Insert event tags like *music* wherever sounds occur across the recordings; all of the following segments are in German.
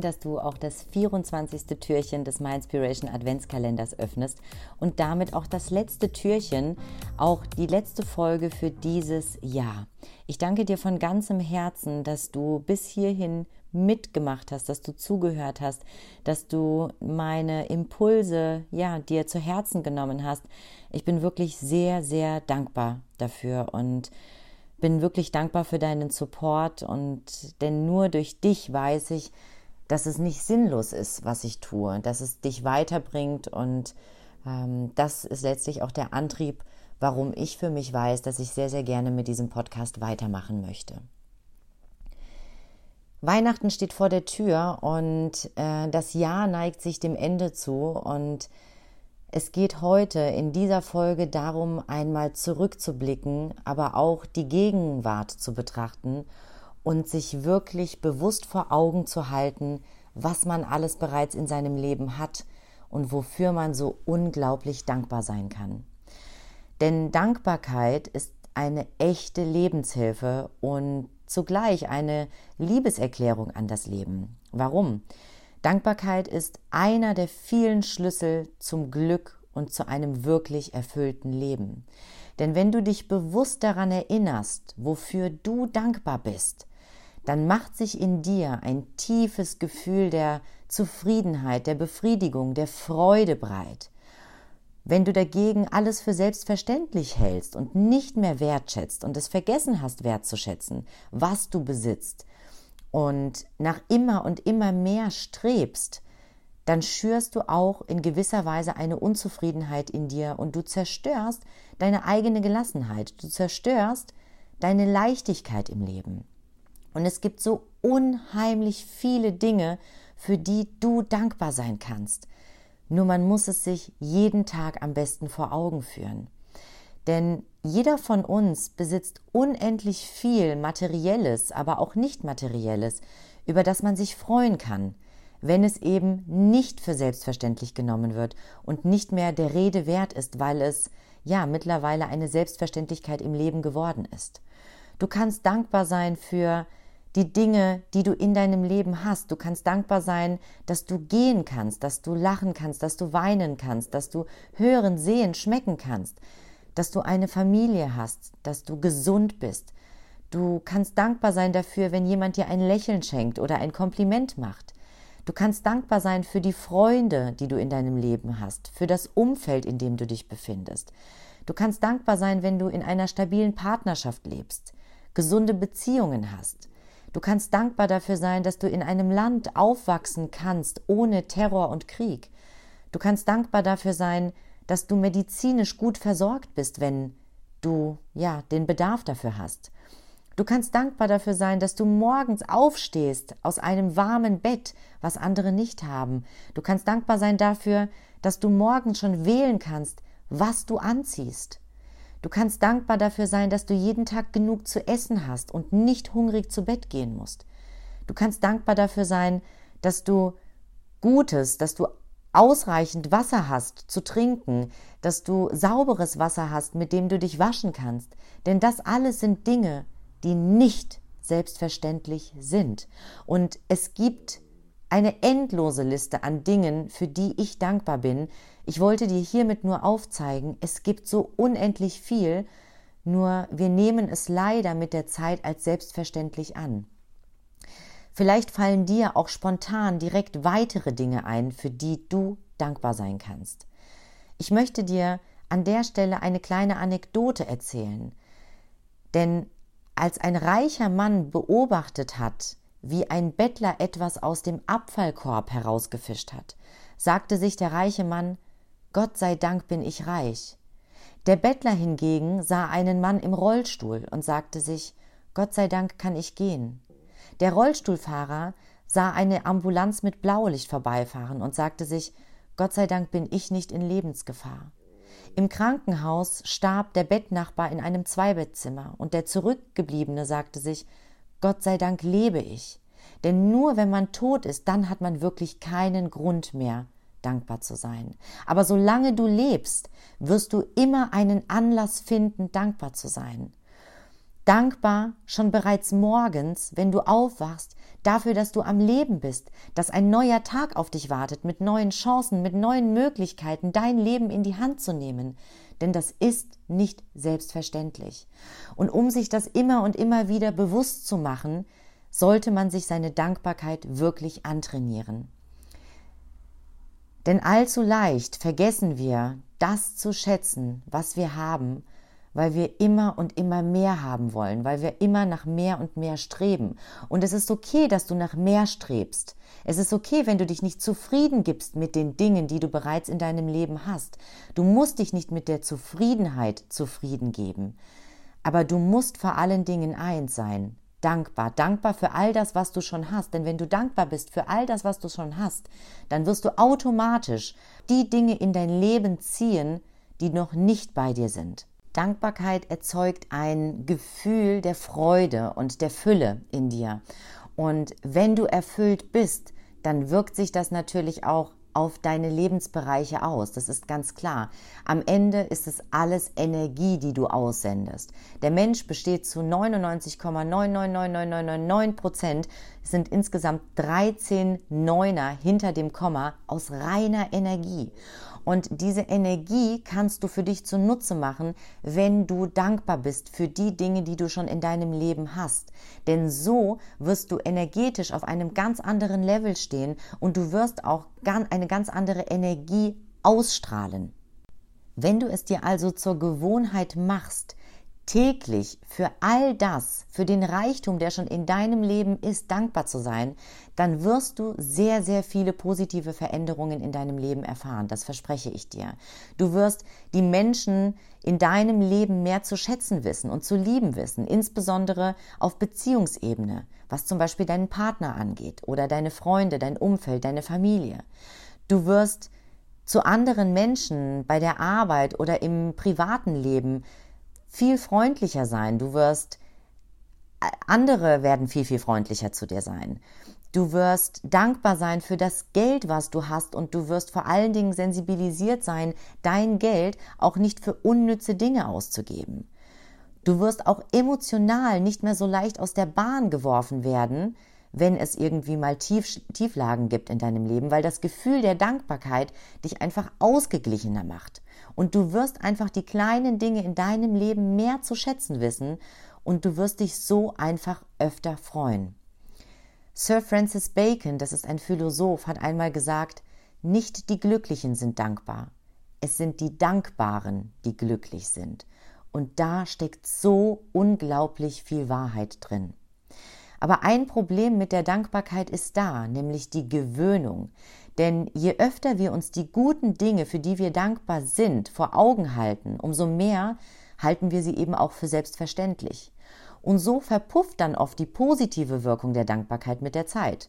Dass du auch das 24. Türchen des My Inspiration Adventskalenders öffnest und damit auch das letzte Türchen, auch die letzte Folge für dieses Jahr. Ich danke dir von ganzem Herzen, dass du bis hierhin mitgemacht hast, dass du zugehört hast, dass du meine Impulse ja dir zu Herzen genommen hast. Ich bin wirklich sehr sehr dankbar dafür und bin wirklich dankbar für deinen Support und denn nur durch dich weiß ich, dass es nicht sinnlos ist, was ich tue, dass es dich weiterbringt und ähm, das ist letztlich auch der Antrieb, warum ich für mich weiß, dass ich sehr, sehr gerne mit diesem Podcast weitermachen möchte. Weihnachten steht vor der Tür und äh, das Jahr neigt sich dem Ende zu und es geht heute in dieser Folge darum, einmal zurückzublicken, aber auch die Gegenwart zu betrachten und sich wirklich bewusst vor Augen zu halten, was man alles bereits in seinem Leben hat und wofür man so unglaublich dankbar sein kann. Denn Dankbarkeit ist eine echte Lebenshilfe und zugleich eine Liebeserklärung an das Leben. Warum? Dankbarkeit ist einer der vielen Schlüssel zum Glück und zu einem wirklich erfüllten Leben. Denn wenn du dich bewusst daran erinnerst, wofür du dankbar bist, dann macht sich in dir ein tiefes Gefühl der Zufriedenheit, der Befriedigung, der Freude breit. Wenn du dagegen alles für selbstverständlich hältst und nicht mehr wertschätzt und es vergessen hast wertzuschätzen, was du besitzt und nach immer und immer mehr strebst, dann schürst du auch in gewisser Weise eine Unzufriedenheit in dir und du zerstörst deine eigene Gelassenheit, du zerstörst deine Leichtigkeit im Leben. Und es gibt so unheimlich viele Dinge, für die du dankbar sein kannst. Nur man muss es sich jeden Tag am besten vor Augen führen. Denn jeder von uns besitzt unendlich viel Materielles, aber auch nicht Materielles, über das man sich freuen kann, wenn es eben nicht für selbstverständlich genommen wird und nicht mehr der Rede wert ist, weil es ja mittlerweile eine Selbstverständlichkeit im Leben geworden ist. Du kannst dankbar sein für die Dinge, die du in deinem Leben hast. Du kannst dankbar sein, dass du gehen kannst, dass du lachen kannst, dass du weinen kannst, dass du hören, sehen, schmecken kannst, dass du eine Familie hast, dass du gesund bist. Du kannst dankbar sein dafür, wenn jemand dir ein Lächeln schenkt oder ein Kompliment macht. Du kannst dankbar sein für die Freunde, die du in deinem Leben hast, für das Umfeld, in dem du dich befindest. Du kannst dankbar sein, wenn du in einer stabilen Partnerschaft lebst, gesunde Beziehungen hast. Du kannst dankbar dafür sein, dass du in einem Land aufwachsen kannst ohne Terror und Krieg. Du kannst dankbar dafür sein, dass du medizinisch gut versorgt bist, wenn du ja den Bedarf dafür hast. Du kannst dankbar dafür sein, dass du morgens aufstehst aus einem warmen Bett, was andere nicht haben. Du kannst dankbar sein dafür, dass du morgens schon wählen kannst, was du anziehst. Du kannst dankbar dafür sein, dass du jeden Tag genug zu essen hast und nicht hungrig zu Bett gehen musst. Du kannst dankbar dafür sein, dass du Gutes, dass du ausreichend Wasser hast zu trinken, dass du sauberes Wasser hast, mit dem du dich waschen kannst. Denn das alles sind Dinge, die nicht selbstverständlich sind. Und es gibt eine endlose Liste an Dingen, für die ich dankbar bin. Ich wollte dir hiermit nur aufzeigen, es gibt so unendlich viel, nur wir nehmen es leider mit der Zeit als selbstverständlich an. Vielleicht fallen dir auch spontan direkt weitere Dinge ein, für die du dankbar sein kannst. Ich möchte dir an der Stelle eine kleine Anekdote erzählen. Denn als ein reicher Mann beobachtet hat, wie ein Bettler etwas aus dem Abfallkorb herausgefischt hat, sagte sich der reiche Mann Gott sei Dank bin ich reich. Der Bettler hingegen sah einen Mann im Rollstuhl und sagte sich Gott sei Dank kann ich gehen. Der Rollstuhlfahrer sah eine Ambulanz mit Blaulicht vorbeifahren und sagte sich Gott sei Dank bin ich nicht in Lebensgefahr. Im Krankenhaus starb der Bettnachbar in einem Zweibettzimmer und der Zurückgebliebene sagte sich, Gott sei Dank lebe ich. Denn nur wenn man tot ist, dann hat man wirklich keinen Grund mehr, dankbar zu sein. Aber solange du lebst, wirst du immer einen Anlass finden, dankbar zu sein. Dankbar schon bereits morgens, wenn du aufwachst, dafür, dass du am Leben bist, dass ein neuer Tag auf dich wartet, mit neuen Chancen, mit neuen Möglichkeiten, dein Leben in die Hand zu nehmen. Denn das ist nicht selbstverständlich. Und um sich das immer und immer wieder bewusst zu machen, sollte man sich seine Dankbarkeit wirklich antrainieren. Denn allzu leicht vergessen wir, das zu schätzen, was wir haben, weil wir immer und immer mehr haben wollen, weil wir immer nach mehr und mehr streben. Und es ist okay, dass du nach mehr strebst. Es ist okay, wenn du dich nicht zufrieden gibst mit den Dingen, die du bereits in deinem Leben hast. Du musst dich nicht mit der Zufriedenheit zufrieden geben. Aber du musst vor allen Dingen eins sein, dankbar. Dankbar für all das, was du schon hast. Denn wenn du dankbar bist für all das, was du schon hast, dann wirst du automatisch die Dinge in dein Leben ziehen, die noch nicht bei dir sind. Dankbarkeit erzeugt ein Gefühl der Freude und der Fülle in dir. Und wenn du erfüllt bist, dann wirkt sich das natürlich auch auf deine Lebensbereiche aus. Das ist ganz klar. Am Ende ist es alles Energie, die du aussendest. Der Mensch besteht zu 99,999999 Prozent, sind insgesamt 13 Neuner hinter dem Komma aus reiner Energie. Und diese Energie kannst du für dich zunutze machen, wenn du dankbar bist für die Dinge, die du schon in deinem Leben hast. Denn so wirst du energetisch auf einem ganz anderen Level stehen und du wirst auch eine ganz andere Energie ausstrahlen. Wenn du es dir also zur Gewohnheit machst, täglich für all das, für den Reichtum, der schon in deinem Leben ist, dankbar zu sein, dann wirst du sehr, sehr viele positive Veränderungen in deinem Leben erfahren. Das verspreche ich dir. Du wirst die Menschen in deinem Leben mehr zu schätzen wissen und zu lieben wissen, insbesondere auf Beziehungsebene, was zum Beispiel deinen Partner angeht oder deine Freunde, dein Umfeld, deine Familie. Du wirst zu anderen Menschen bei der Arbeit oder im privaten Leben viel freundlicher sein. Du wirst, äh, andere werden viel, viel freundlicher zu dir sein. Du wirst dankbar sein für das Geld, was du hast und du wirst vor allen Dingen sensibilisiert sein, dein Geld auch nicht für unnütze Dinge auszugeben. Du wirst auch emotional nicht mehr so leicht aus der Bahn geworfen werden, wenn es irgendwie mal Tief, Tieflagen gibt in deinem Leben, weil das Gefühl der Dankbarkeit dich einfach ausgeglichener macht. Und du wirst einfach die kleinen Dinge in deinem Leben mehr zu schätzen wissen und du wirst dich so einfach öfter freuen. Sir Francis Bacon, das ist ein Philosoph, hat einmal gesagt, nicht die Glücklichen sind dankbar, es sind die Dankbaren, die glücklich sind. Und da steckt so unglaublich viel Wahrheit drin. Aber ein Problem mit der Dankbarkeit ist da, nämlich die Gewöhnung. Denn je öfter wir uns die guten Dinge, für die wir dankbar sind, vor Augen halten, umso mehr halten wir sie eben auch für selbstverständlich. Und so verpufft dann oft die positive Wirkung der Dankbarkeit mit der Zeit.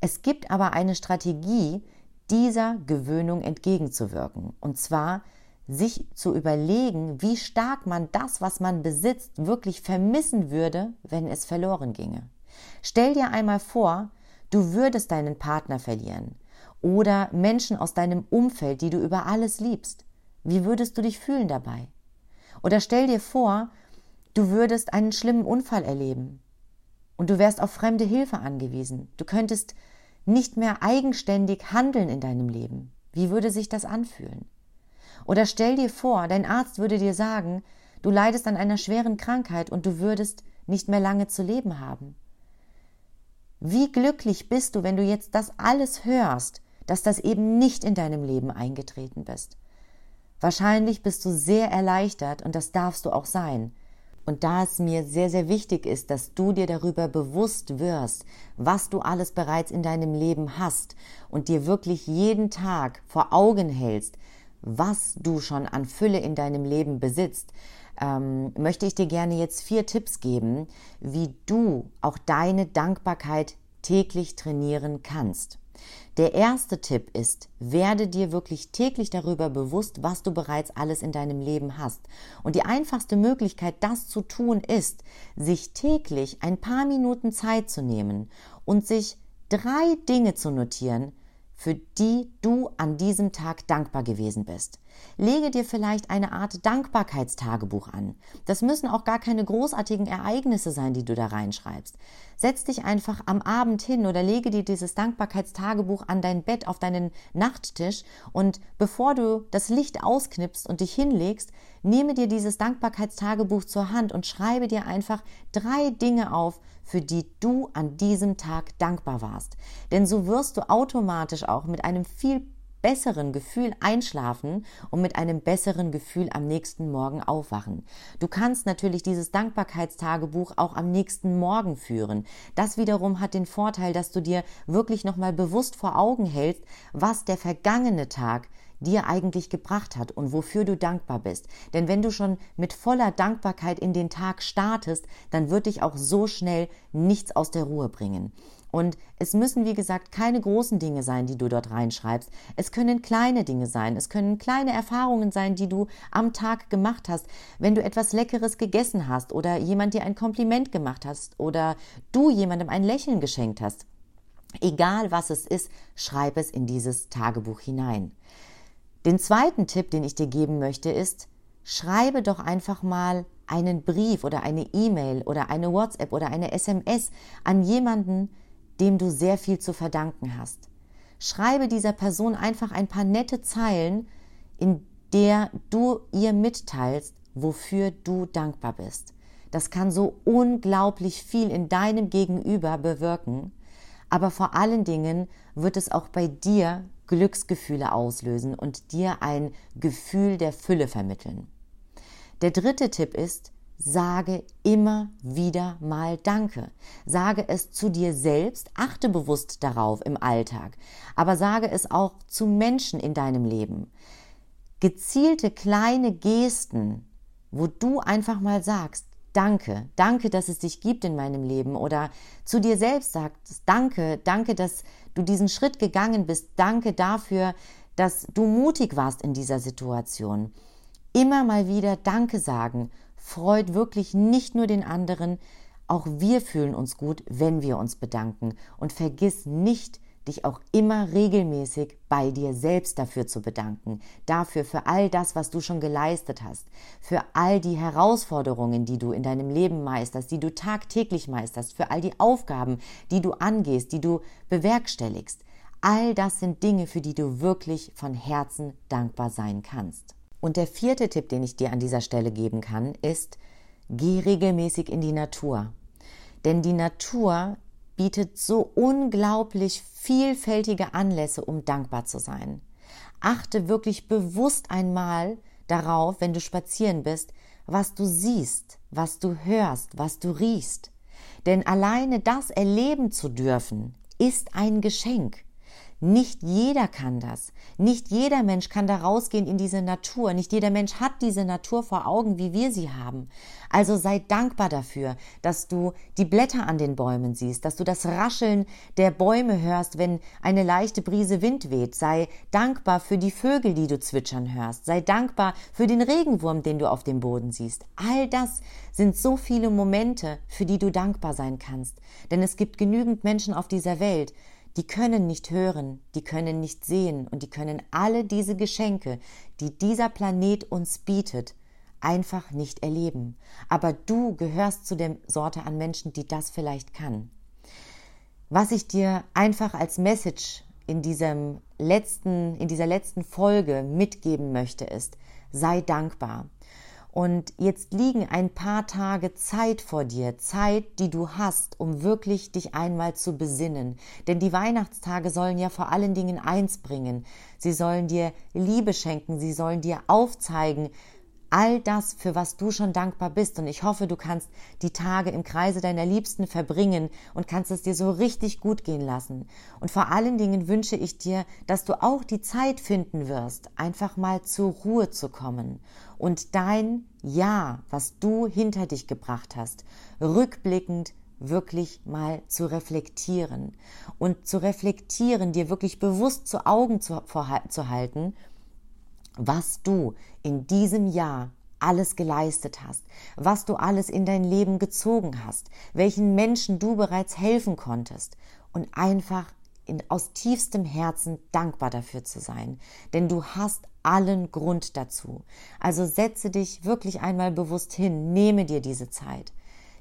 Es gibt aber eine Strategie, dieser Gewöhnung entgegenzuwirken. Und zwar sich zu überlegen, wie stark man das, was man besitzt, wirklich vermissen würde, wenn es verloren ginge. Stell dir einmal vor, du würdest deinen Partner verlieren oder Menschen aus deinem Umfeld, die du über alles liebst. Wie würdest du dich fühlen dabei? Oder stell dir vor, du würdest einen schlimmen Unfall erleben und du wärst auf fremde Hilfe angewiesen. Du könntest nicht mehr eigenständig handeln in deinem Leben. Wie würde sich das anfühlen? Oder stell dir vor, dein Arzt würde dir sagen, du leidest an einer schweren Krankheit und du würdest nicht mehr lange zu leben haben. Wie glücklich bist du, wenn du jetzt das alles hörst, dass das eben nicht in deinem Leben eingetreten bist. Wahrscheinlich bist du sehr erleichtert und das darfst du auch sein. Und da es mir sehr, sehr wichtig ist, dass du dir darüber bewusst wirst, was du alles bereits in deinem Leben hast und dir wirklich jeden Tag vor Augen hältst, was du schon an Fülle in deinem Leben besitzt, ähm, möchte ich dir gerne jetzt vier Tipps geben, wie du auch deine Dankbarkeit täglich trainieren kannst. Der erste Tipp ist, werde dir wirklich täglich darüber bewusst, was du bereits alles in deinem Leben hast. Und die einfachste Möglichkeit, das zu tun, ist, sich täglich ein paar Minuten Zeit zu nehmen und sich drei Dinge zu notieren, für die du an diesem Tag dankbar gewesen bist. Lege dir vielleicht eine Art Dankbarkeitstagebuch an. Das müssen auch gar keine großartigen Ereignisse sein, die du da reinschreibst. Setz dich einfach am Abend hin oder lege dir dieses Dankbarkeitstagebuch an dein Bett auf deinen Nachttisch und bevor du das Licht ausknipst und dich hinlegst, nehme dir dieses Dankbarkeitstagebuch zur Hand und schreibe dir einfach drei Dinge auf, für die du an diesem Tag dankbar warst. Denn so wirst du automatisch auch mit einem viel besseren Gefühl einschlafen und mit einem besseren Gefühl am nächsten Morgen aufwachen. Du kannst natürlich dieses Dankbarkeitstagebuch auch am nächsten Morgen führen. Das wiederum hat den Vorteil, dass du dir wirklich nochmal bewusst vor Augen hältst, was der vergangene Tag dir eigentlich gebracht hat und wofür du dankbar bist. Denn wenn du schon mit voller Dankbarkeit in den Tag startest, dann wird dich auch so schnell nichts aus der Ruhe bringen. Und es müssen, wie gesagt, keine großen Dinge sein, die du dort reinschreibst. Es können kleine Dinge sein. Es können kleine Erfahrungen sein, die du am Tag gemacht hast. Wenn du etwas Leckeres gegessen hast oder jemand dir ein Kompliment gemacht hast oder du jemandem ein Lächeln geschenkt hast. Egal was es ist, schreib es in dieses Tagebuch hinein. Den zweiten Tipp, den ich dir geben möchte, ist, schreibe doch einfach mal einen Brief oder eine E-Mail oder eine WhatsApp oder eine SMS an jemanden, dem du sehr viel zu verdanken hast. Schreibe dieser Person einfach ein paar nette Zeilen, in der du ihr mitteilst, wofür du dankbar bist. Das kann so unglaublich viel in deinem Gegenüber bewirken, aber vor allen Dingen wird es auch bei dir Glücksgefühle auslösen und dir ein Gefühl der Fülle vermitteln. Der dritte Tipp ist, sage immer wieder mal Danke. Sage es zu dir selbst, achte bewusst darauf im Alltag, aber sage es auch zu Menschen in deinem Leben. Gezielte kleine Gesten, wo du einfach mal sagst, Danke, danke, dass es dich gibt in meinem Leben oder zu dir selbst sagst, danke, danke, dass du diesen Schritt gegangen bist, danke dafür, dass du mutig warst in dieser Situation. Immer mal wieder Danke sagen freut wirklich nicht nur den anderen, auch wir fühlen uns gut, wenn wir uns bedanken. Und vergiss nicht, dich auch immer regelmäßig bei dir selbst dafür zu bedanken, dafür für all das, was du schon geleistet hast, für all die Herausforderungen, die du in deinem Leben meisterst, die du tagtäglich meisterst, für all die Aufgaben, die du angehst, die du bewerkstelligst. All das sind Dinge, für die du wirklich von Herzen dankbar sein kannst. Und der vierte Tipp, den ich dir an dieser Stelle geben kann, ist, geh regelmäßig in die Natur. Denn die Natur bietet so unglaublich vielfältige Anlässe, um dankbar zu sein. Achte wirklich bewusst einmal darauf, wenn du spazieren bist, was du siehst, was du hörst, was du riechst. Denn alleine das erleben zu dürfen, ist ein Geschenk. Nicht jeder kann das. Nicht jeder Mensch kann da rausgehen in diese Natur. Nicht jeder Mensch hat diese Natur vor Augen, wie wir sie haben. Also sei dankbar dafür, dass du die Blätter an den Bäumen siehst, dass du das Rascheln der Bäume hörst, wenn eine leichte Brise Wind weht. Sei dankbar für die Vögel, die du zwitschern hörst. Sei dankbar für den Regenwurm, den du auf dem Boden siehst. All das sind so viele Momente, für die du dankbar sein kannst. Denn es gibt genügend Menschen auf dieser Welt, die können nicht hören, die können nicht sehen und die können alle diese Geschenke, die dieser Planet uns bietet, einfach nicht erleben. Aber du gehörst zu der Sorte an Menschen, die das vielleicht kann. Was ich dir einfach als Message in diesem letzten, in dieser letzten Folge mitgeben möchte, ist, sei dankbar. Und jetzt liegen ein paar Tage Zeit vor dir, Zeit, die du hast, um wirklich dich einmal zu besinnen. Denn die Weihnachtstage sollen ja vor allen Dingen eins bringen. Sie sollen dir Liebe schenken, sie sollen dir aufzeigen, all das, für was du schon dankbar bist. Und ich hoffe, du kannst die Tage im Kreise deiner Liebsten verbringen und kannst es dir so richtig gut gehen lassen. Und vor allen Dingen wünsche ich dir, dass du auch die Zeit finden wirst, einfach mal zur Ruhe zu kommen und dein Ja, was du hinter dich gebracht hast, rückblickend wirklich mal zu reflektieren und zu reflektieren, dir wirklich bewusst zu Augen zu, zu halten, was du in diesem Jahr alles geleistet hast, was du alles in dein Leben gezogen hast, welchen Menschen du bereits helfen konntest und einfach in, aus tiefstem Herzen dankbar dafür zu sein, denn du hast allen Grund dazu. Also setze dich wirklich einmal bewusst hin, nehme dir diese Zeit.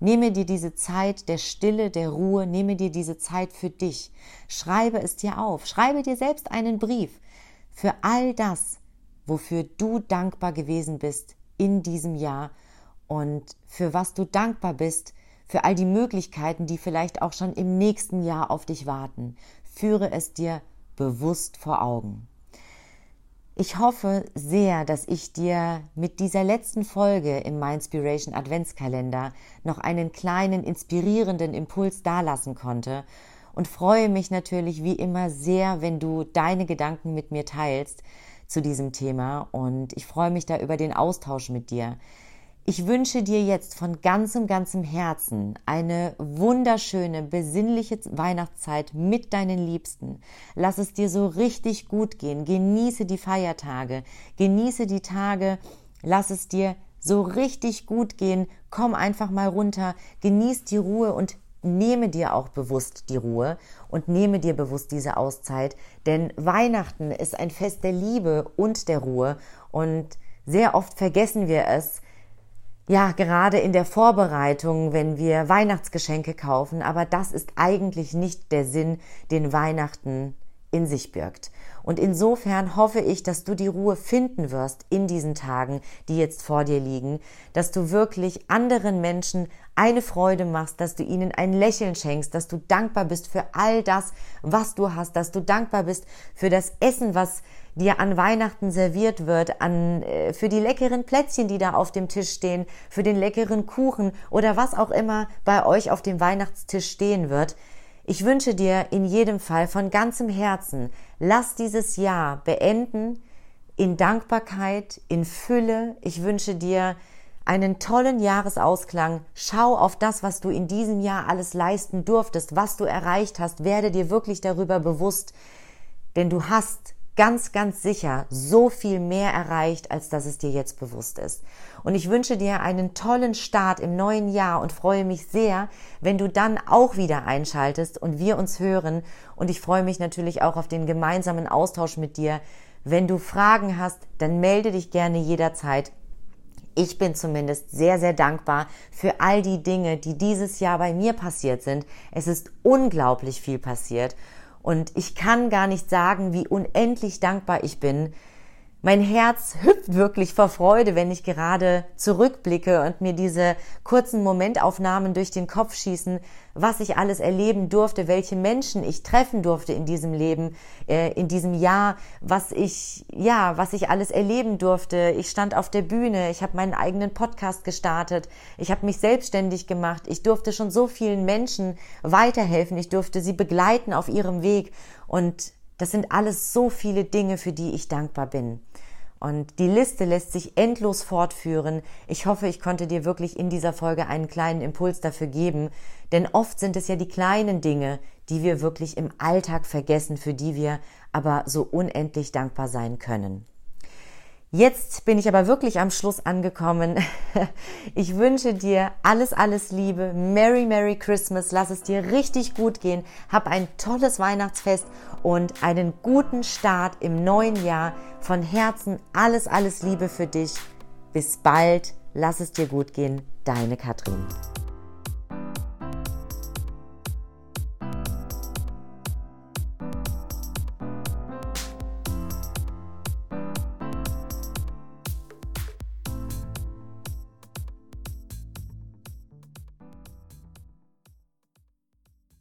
Nehme dir diese Zeit der Stille, der Ruhe, nehme dir diese Zeit für dich. Schreibe es dir auf, schreibe dir selbst einen Brief für all das, wofür du dankbar gewesen bist in diesem Jahr und für was du dankbar bist, für all die Möglichkeiten, die vielleicht auch schon im nächsten Jahr auf dich warten. Führe es dir bewusst vor Augen. Ich hoffe sehr, dass ich dir mit dieser letzten Folge im Mindspiration Adventskalender noch einen kleinen inspirierenden Impuls dalassen konnte und freue mich natürlich wie immer sehr, wenn du deine Gedanken mit mir teilst zu diesem Thema und ich freue mich da über den Austausch mit dir. Ich wünsche dir jetzt von ganzem, ganzem Herzen eine wunderschöne, besinnliche Weihnachtszeit mit deinen Liebsten. Lass es dir so richtig gut gehen. Genieße die Feiertage. Genieße die Tage. Lass es dir so richtig gut gehen. Komm einfach mal runter. Genieß die Ruhe und nehme dir auch bewusst die Ruhe und nehme dir bewusst diese Auszeit, denn Weihnachten ist ein Fest der Liebe und der Ruhe und sehr oft vergessen wir es, ja, gerade in der Vorbereitung, wenn wir Weihnachtsgeschenke kaufen, aber das ist eigentlich nicht der Sinn, den Weihnachten in sich birgt. Und insofern hoffe ich, dass du die Ruhe finden wirst in diesen Tagen, die jetzt vor dir liegen, dass du wirklich anderen Menschen eine Freude machst, dass du ihnen ein Lächeln schenkst, dass du dankbar bist für all das, was du hast, dass du dankbar bist für das Essen, was dir an Weihnachten serviert wird, an, äh, für die leckeren Plätzchen, die da auf dem Tisch stehen, für den leckeren Kuchen oder was auch immer bei euch auf dem Weihnachtstisch stehen wird. Ich wünsche dir in jedem Fall von ganzem Herzen, lass dieses Jahr beenden in Dankbarkeit, in Fülle. Ich wünsche dir einen tollen Jahresausklang. Schau auf das, was du in diesem Jahr alles leisten durftest, was du erreicht hast. Werde dir wirklich darüber bewusst, denn du hast ganz, ganz sicher so viel mehr erreicht, als dass es dir jetzt bewusst ist. Und ich wünsche dir einen tollen Start im neuen Jahr und freue mich sehr, wenn du dann auch wieder einschaltest und wir uns hören. Und ich freue mich natürlich auch auf den gemeinsamen Austausch mit dir. Wenn du Fragen hast, dann melde dich gerne jederzeit. Ich bin zumindest sehr, sehr dankbar für all die Dinge, die dieses Jahr bei mir passiert sind. Es ist unglaublich viel passiert. Und ich kann gar nicht sagen, wie unendlich dankbar ich bin, mein Herz hüpft wirklich vor Freude, wenn ich gerade zurückblicke und mir diese kurzen Momentaufnahmen durch den Kopf schießen, was ich alles erleben durfte, welche Menschen ich treffen durfte in diesem Leben, äh, in diesem Jahr, was ich, ja, was ich alles erleben durfte. Ich stand auf der Bühne, ich habe meinen eigenen Podcast gestartet, ich habe mich selbstständig gemacht, ich durfte schon so vielen Menschen weiterhelfen, ich durfte sie begleiten auf ihrem Weg und das sind alles so viele Dinge, für die ich dankbar bin. Und die Liste lässt sich endlos fortführen. Ich hoffe, ich konnte dir wirklich in dieser Folge einen kleinen Impuls dafür geben, denn oft sind es ja die kleinen Dinge, die wir wirklich im Alltag vergessen, für die wir aber so unendlich dankbar sein können. Jetzt bin ich aber wirklich am Schluss angekommen. *laughs* Ich wünsche dir alles, alles Liebe. Merry, Merry Christmas. Lass es dir richtig gut gehen. Hab ein tolles Weihnachtsfest und einen guten Start im neuen Jahr. Von Herzen alles, alles Liebe für dich. Bis bald. Lass es dir gut gehen. Deine Katrin.